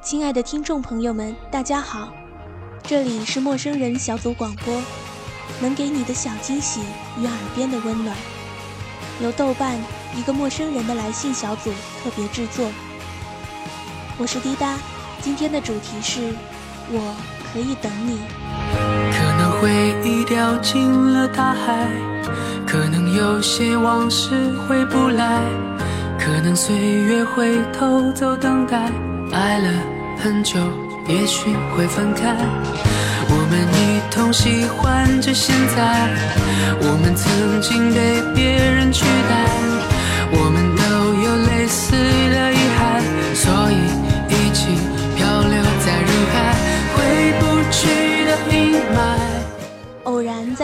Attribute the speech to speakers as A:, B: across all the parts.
A: 亲爱的听众朋友们，大家好，这里是陌生人小组广播，能给你的小惊喜与耳边的温暖，由豆瓣一个陌生人的来信小组特别制作。我是滴答，今天的主题是我可以等你。
B: 可能回忆掉进了大海，可能有些往事回不来，可能岁月会偷走等待，爱了。很久，也许会分开。我们一同喜欢着现在，我们曾经被别人取代，我们都有类似的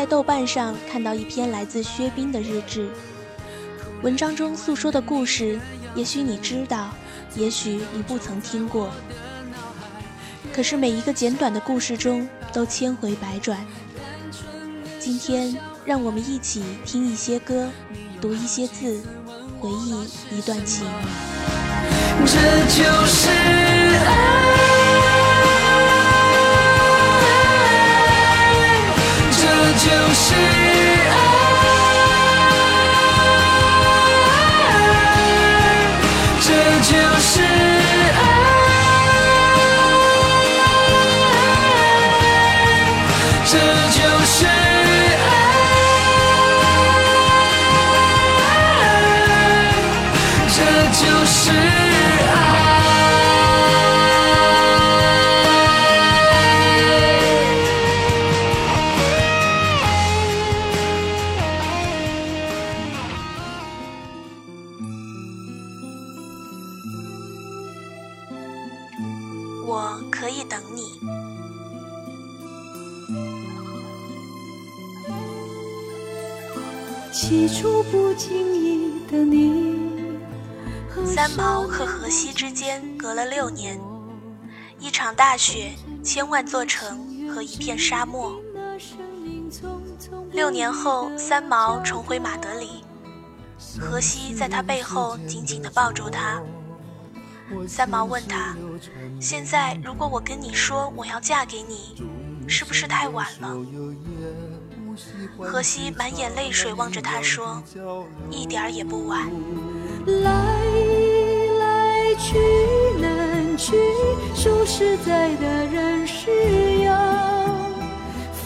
B: 在
A: 豆瓣上看到一篇来自薛冰的日志，文章中诉说的故事，也许你知道，也许你不曾听过。可是每一个简短的故事中都千回百转。今天，让我们一起听一些歌，读一些字，回忆一段情。
B: 这就是爱，
A: 起初不经意的你。三毛和荷西之间隔了六年，一场大雪，千万座城和一片沙漠。六年后，三毛重回马德里，荷西在他背后紧紧地抱住他。三毛问他：“现在如果我跟你说我要嫁给你，是不是太晚了？”荷西满眼泪水望着他说：“一点儿也不晚。”来来去难去，说实在的人是要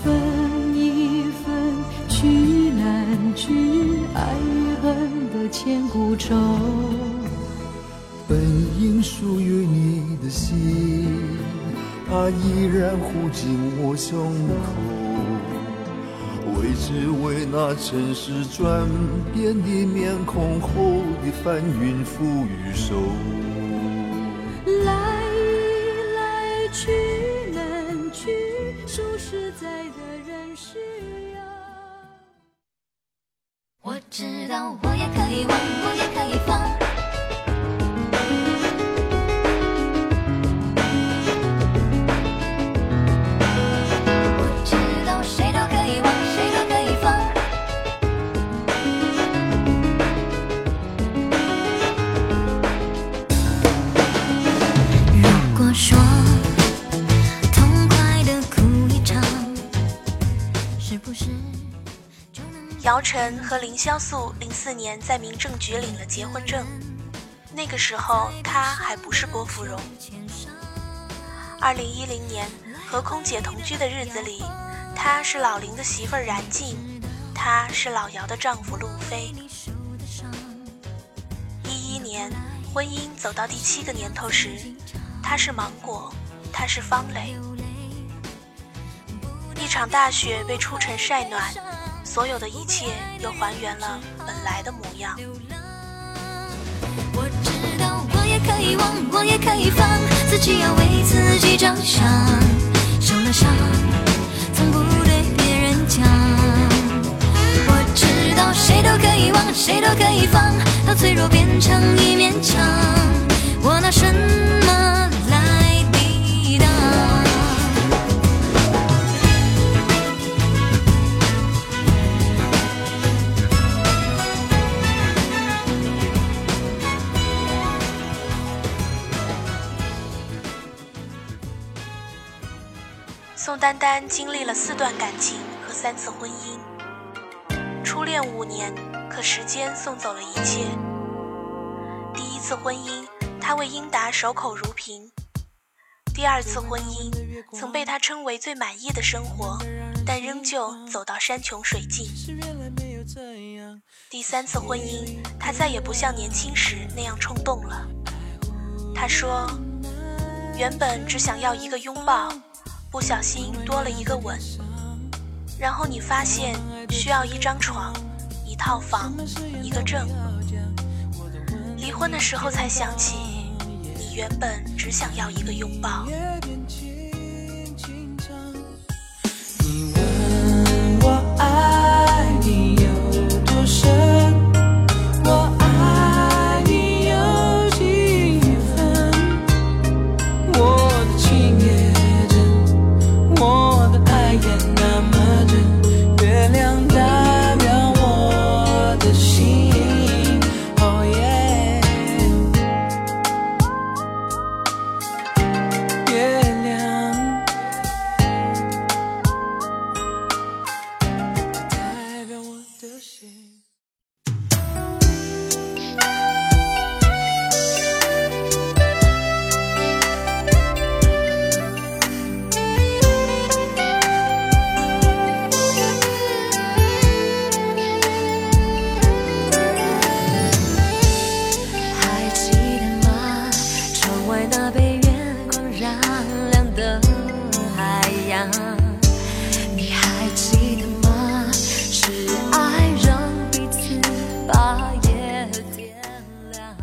A: 分一分，去难去，爱与恨的千古愁。
C: 属于你的心，它依然护紧我胸口。为只为那尘世转变的面孔后的翻云覆雨手。来来去难去，数十载的人世游。
B: 我知道，我也可以忘，我也
A: 姚晨和凌潇肃零四年在民政局领了结婚证，那个时候她还不是郭芙蓉。二零一零年和空姐同居的日子里，她是老林的媳妇儿冉静，他是老姚的丈夫路飞。一一年婚姻走到第七个年头时，他是芒果，他是方磊。一场大雪被初晨晒暖。所有的一切又还原了本来的模样。
B: 我知道，我也可以忘，我也可以放，自己要为自己着想。受了伤，从不对别人讲。我知道，谁都可以忘，谁都可以放，到脆弱变成一面墙。我拿什
A: 丹丹经历了四段感情和三次婚姻，初恋五年，可时间送走了一切。第一次婚姻，他为英达守口如瓶；第二次婚姻，曾被他称为最满意的生活，但仍旧走到山穷水尽。第三次婚姻，他再也不像年轻时那样冲动了。他说：“原本只想要一个拥抱。”不小心多了一个吻，然后你发现需要一张床、一套房、一个证。离婚的时候才想起，你原本只想要一个拥抱。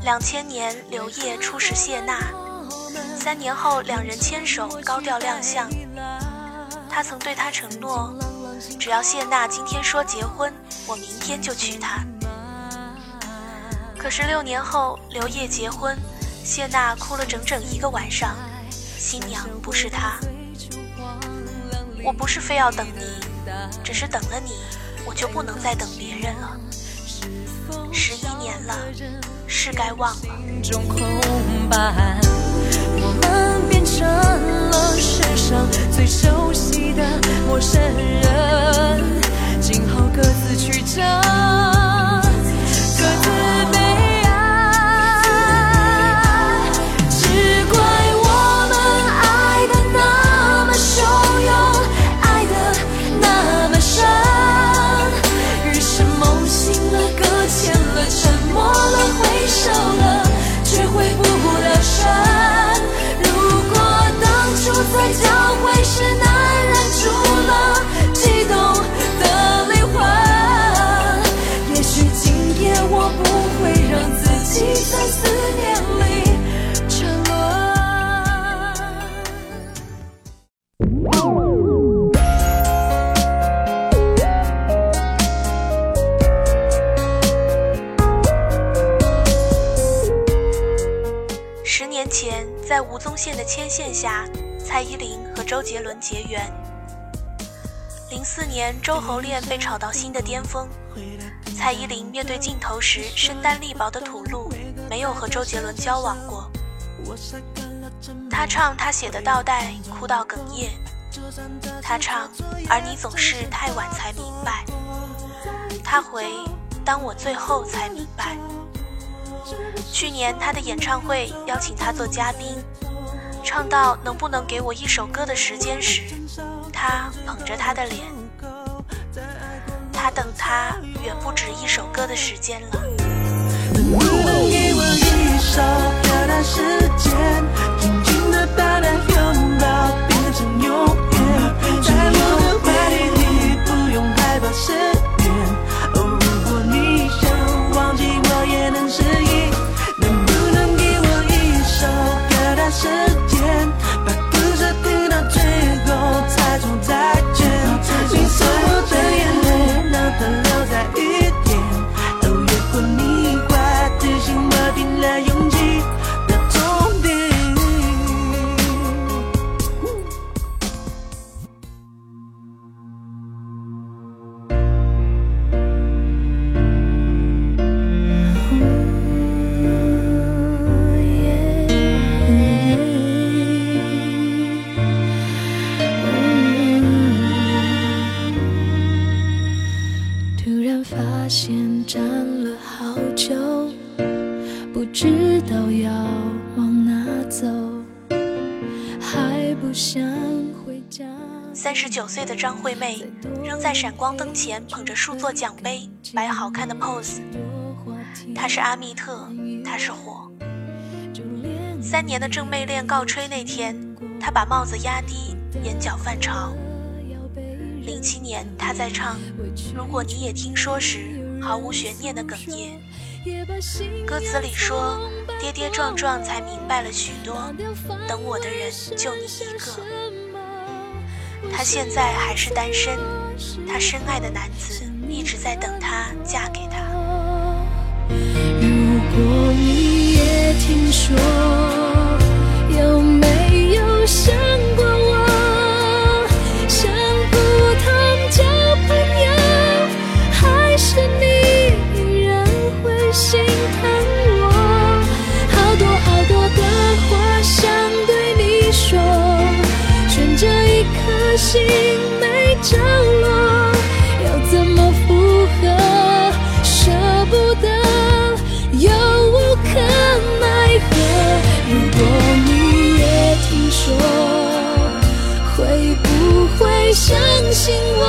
A: 两千年，刘烨初识谢娜，三年后两人牵手高调亮相。他曾对她承诺，只要谢娜今天说结婚，我明天就娶她。可是六年后，刘烨结婚，谢娜哭了整整一个晚上，新娘不是他。我不是非要等你，只是等了你，我就不能再等别人了。十一年了。是该忘了。我们变成了世上最熟悉的陌生人，今后各自十年前，在吴宗宪的牵线下，蔡依林和周杰伦结缘。零四年，周侯恋被炒到新的巅峰。蔡依林面对镜头时身单力薄的土，没有和周杰伦交往过。他唱他写的倒带，哭到哽咽。他唱，而你总是太晚才明白。他回，当我最后才明白。去年他的演唱会邀请他做嘉宾。唱到能不能给我一首歌的时间时，他捧着他的脸，他等他远不止一首歌的时间了。能不能给我一首歌的时间，紧紧的把那岁的张惠妹仍在闪光灯前捧着数座奖杯摆好看的 pose。她是阿密特，她是火。三年的正妹恋告吹那天，她把帽子压低，眼角泛潮。零七年，她在唱《如果你也听说》时，毫无悬念的哽咽。歌词里说：“跌跌撞撞才明白了许多，等我的人就你一个。”她现在还是单身，她深爱的男子一直在等她嫁给他。
D: 如果你也听说，有没有想过信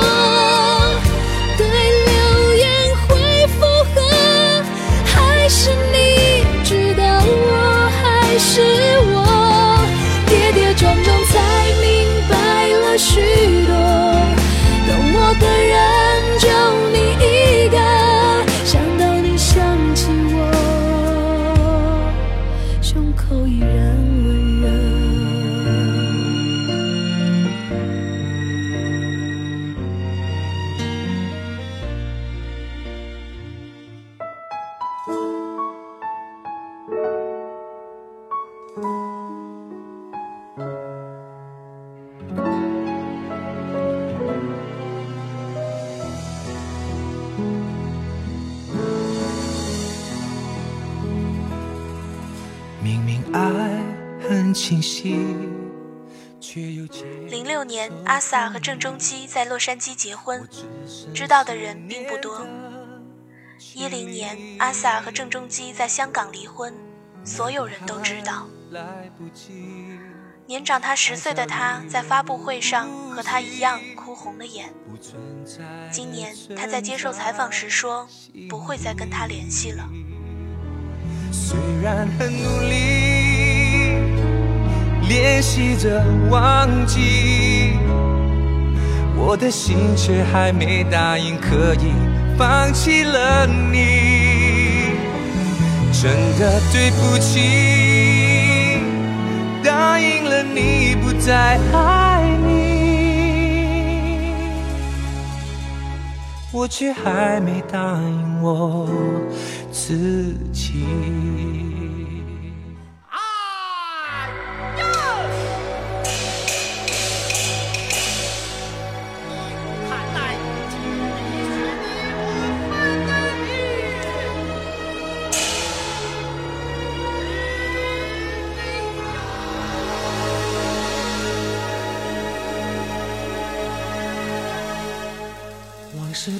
E: 清晰，
A: 零六年，阿 sa 和郑中基在洛杉矶结婚，知道的人并不多。一零年，阿 sa 和郑中基在香港离婚，所有人都知道。年长他十岁的他，在发布会上和他一样哭红了眼。今年他在接受采访时说，不会再跟他联系了。
E: 虽然很努力练习着忘记，我的心却还没答应可以放弃了你。真的对不起，答应了你不再爱你，我却还没答应我自己。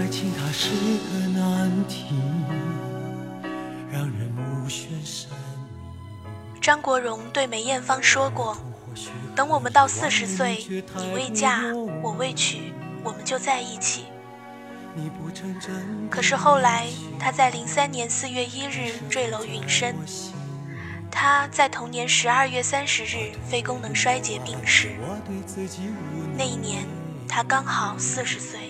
E: 爱情它是个难题，让人目眩神迷。
A: 张国荣对梅艳芳说过：“等我们到四十岁，你未嫁，我未娶，我们就在一起。”可是后来，他在零三年四月一日坠楼殒身。他在同年十二月三十日肺功能衰竭病逝。那一年，他刚好四十岁。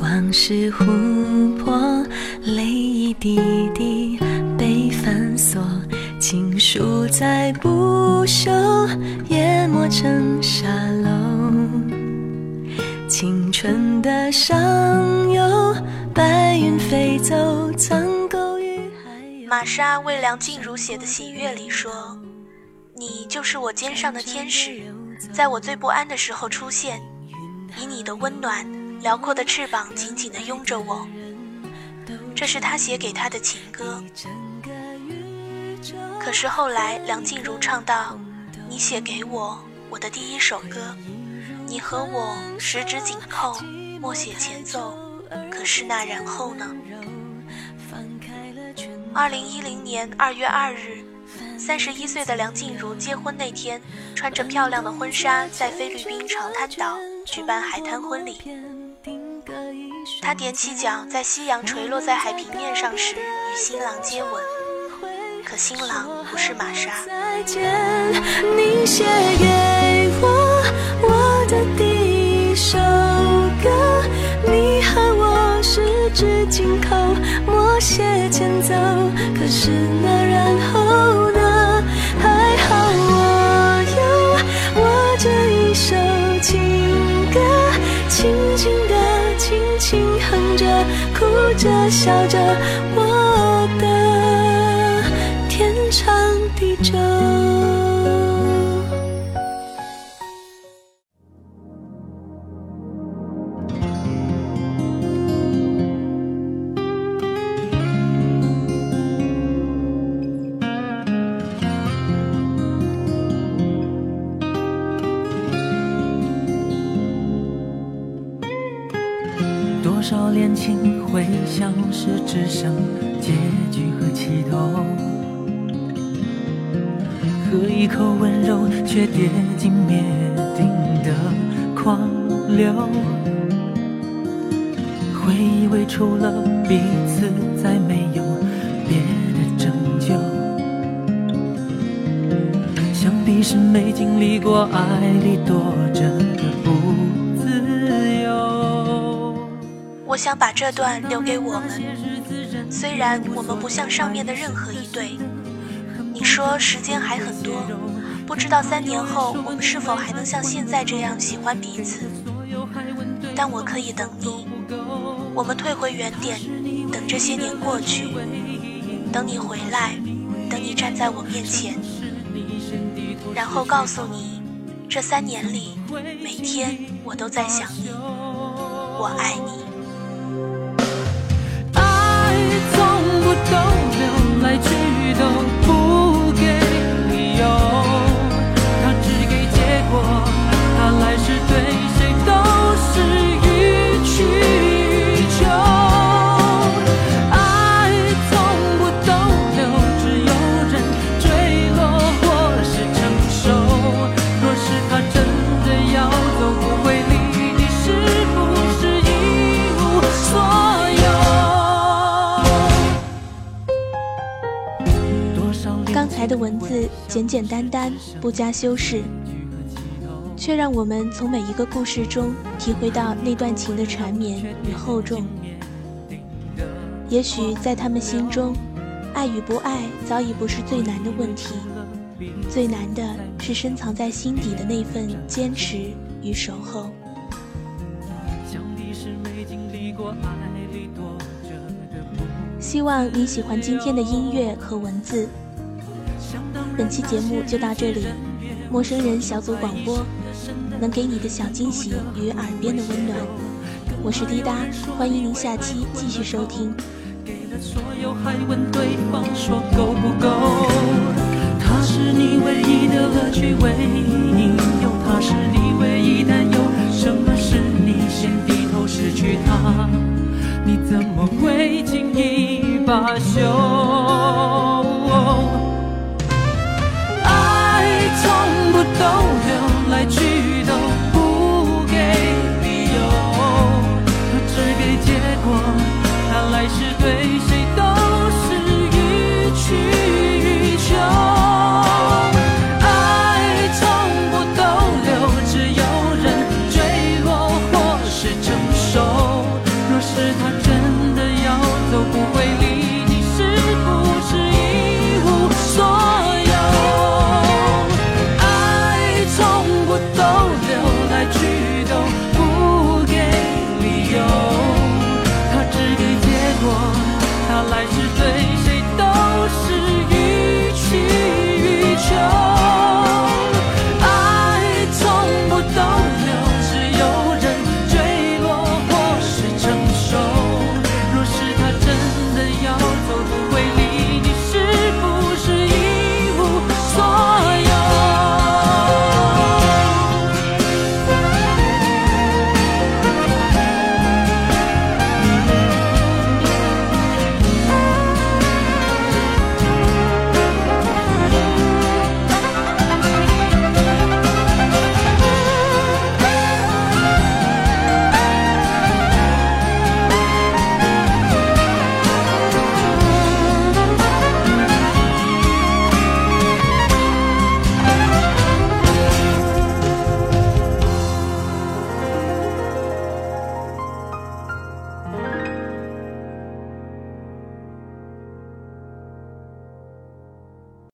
F: 光是琥珀，泪一滴滴被反锁，情书再不朽，淹没成沙漏。青春的上游，白云飞走，曾勾于海。
A: 玛莎为梁静茹写的《喜悦》里说：“你就是我肩上的天使，在我最不安的时候出现，以你的温暖、辽阔的翅膀紧紧地拥着我。”这是他写给他的情歌。可是后来，梁静茹唱到：“你写给我我的第一首歌，你和我十指紧扣，默写前奏。可是那然后呢？”二零一零年二月二日，三十一岁的梁静茹结婚那天，穿着漂亮的婚纱，在菲律宾长滩岛举办海滩婚礼。她踮起脚，在夕阳垂落在海平面上时，与新郎接吻。可新郎不是玛莎。
F: 再见，你写给我我的第一首歌，你和我十指紧扣，默写前奏。可是那然后呢？还好我有我这一首情歌，轻轻地，轻轻哼着，哭着，笑着，我
G: 喝一口温柔，却跌进灭顶的狂流。回忆为除了彼此，再没有别的拯救。想必是没经历过爱里躲着的不自由。
A: 我想把这段留给我们，虽然我们不像上面的任何一对。说时间还很多，不知道三年后我们是否还能像现在这样喜欢彼此。但我可以等你，我们退回原点，等这些年过去，等你回来，等你站在我面前，然后告诉你，这三年里每天我都在想你，我爱你。
G: 爱从不逗留，来去都不
A: 才的文字简简单单，不加修饰，却让我们从每一个故事中体会到那段情的缠绵与厚重。也许在他们心中，爱与不爱早已不是最难的问题，最难的是深藏在心底的那份坚持与守候。希望你喜欢今天的音乐和文字。本期节目就到这里，陌生人小组广播，能给你的小惊喜与耳边的温暖。我是滴答，欢迎您下期继续收听。
G: 所有还问对方说够不够？他是你唯一的乐趣，唯一引诱。他是你唯一担忧。什么是你先低头失去他？你怎么会轻易罢休？不逗留，来去都不给理由，只给结果。他来是对